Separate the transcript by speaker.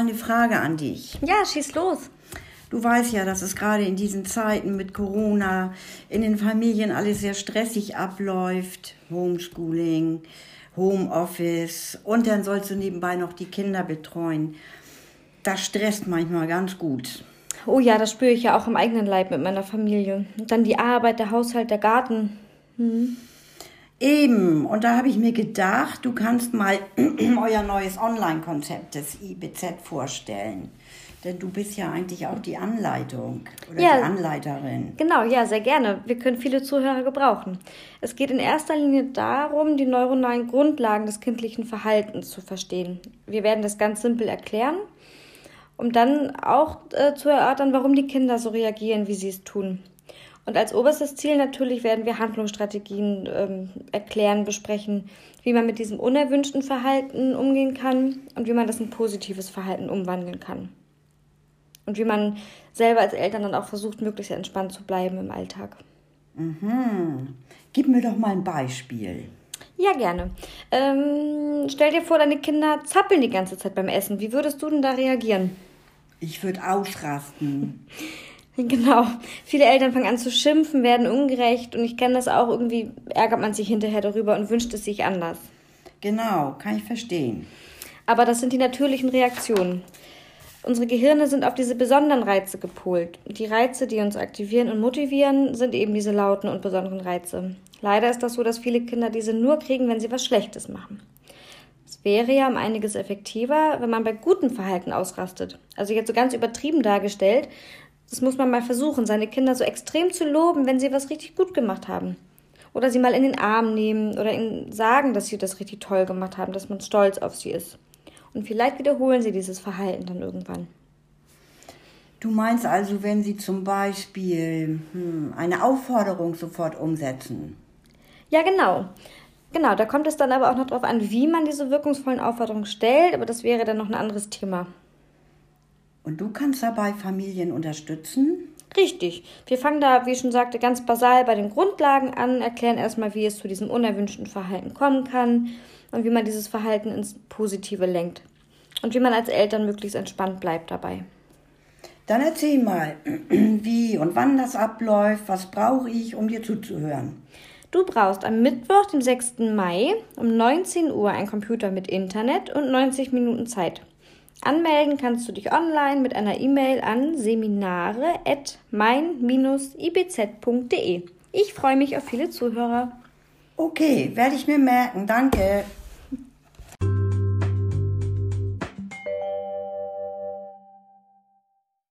Speaker 1: Eine Frage an dich.
Speaker 2: Ja, schieß los.
Speaker 1: Du weißt ja, dass es gerade in diesen Zeiten mit Corona in den Familien alles sehr stressig abläuft. Homeschooling, Homeoffice und dann sollst du nebenbei noch die Kinder betreuen. Das stresst manchmal ganz gut.
Speaker 2: Oh ja, das spüre ich ja auch im eigenen Leib mit meiner Familie. Und dann die Arbeit, der Haushalt, der Garten. Hm.
Speaker 1: Eben, und da habe ich mir gedacht, du kannst mal euer neues Online-Konzept des IBZ vorstellen. Denn du bist ja eigentlich auch die Anleitung oder ja, die Anleiterin.
Speaker 2: Genau, ja, sehr gerne. Wir können viele Zuhörer gebrauchen. Es geht in erster Linie darum, die neuronalen Grundlagen des kindlichen Verhaltens zu verstehen. Wir werden das ganz simpel erklären, um dann auch äh, zu erörtern, warum die Kinder so reagieren, wie sie es tun. Und als oberstes Ziel natürlich werden wir Handlungsstrategien ähm, erklären, besprechen, wie man mit diesem unerwünschten Verhalten umgehen kann und wie man das in positives Verhalten umwandeln kann. Und wie man selber als Eltern dann auch versucht, möglichst entspannt zu bleiben im Alltag.
Speaker 1: Mhm. Gib mir doch mal ein Beispiel.
Speaker 2: Ja, gerne. Ähm, stell dir vor, deine Kinder zappeln die ganze Zeit beim Essen. Wie würdest du denn da reagieren?
Speaker 1: Ich würde ausrasten.
Speaker 2: Genau. Viele Eltern fangen an zu schimpfen, werden ungerecht und ich kenne das auch. Irgendwie ärgert man sich hinterher darüber und wünscht es sich anders.
Speaker 1: Genau, kann ich verstehen.
Speaker 2: Aber das sind die natürlichen Reaktionen. Unsere Gehirne sind auf diese besonderen Reize gepolt. Die Reize, die uns aktivieren und motivieren, sind eben diese lauten und besonderen Reize. Leider ist das so, dass viele Kinder diese nur kriegen, wenn sie was Schlechtes machen. Es wäre ja um einiges effektiver, wenn man bei gutem Verhalten ausrastet. Also jetzt so ganz übertrieben dargestellt, das muss man mal versuchen, seine Kinder so extrem zu loben, wenn sie was richtig gut gemacht haben. Oder sie mal in den Arm nehmen oder ihnen sagen, dass sie das richtig toll gemacht haben, dass man stolz auf sie ist. Und vielleicht wiederholen sie dieses Verhalten dann irgendwann.
Speaker 1: Du meinst also, wenn sie zum Beispiel hm, eine Aufforderung sofort umsetzen?
Speaker 2: Ja, genau. Genau, da kommt es dann aber auch noch darauf an, wie man diese wirkungsvollen Aufforderungen stellt, aber das wäre dann noch ein anderes Thema.
Speaker 1: Und du kannst dabei Familien unterstützen?
Speaker 2: Richtig. Wir fangen da, wie ich schon sagte, ganz basal bei den Grundlagen an, erklären erstmal, wie es zu diesem unerwünschten Verhalten kommen kann, und wie man dieses Verhalten ins Positive lenkt. Und wie man als Eltern möglichst entspannt bleibt dabei.
Speaker 1: Dann erzähl mal, wie und wann das abläuft, was brauche ich, um dir zuzuhören.
Speaker 2: Du brauchst am Mittwoch, dem 6. Mai um 19 Uhr einen Computer mit Internet und 90 Minuten Zeit. Anmelden kannst du dich online mit einer E-Mail an seminare.mein-ibz.de. Ich freue mich auf viele Zuhörer.
Speaker 1: Okay, werde ich mir merken. Danke.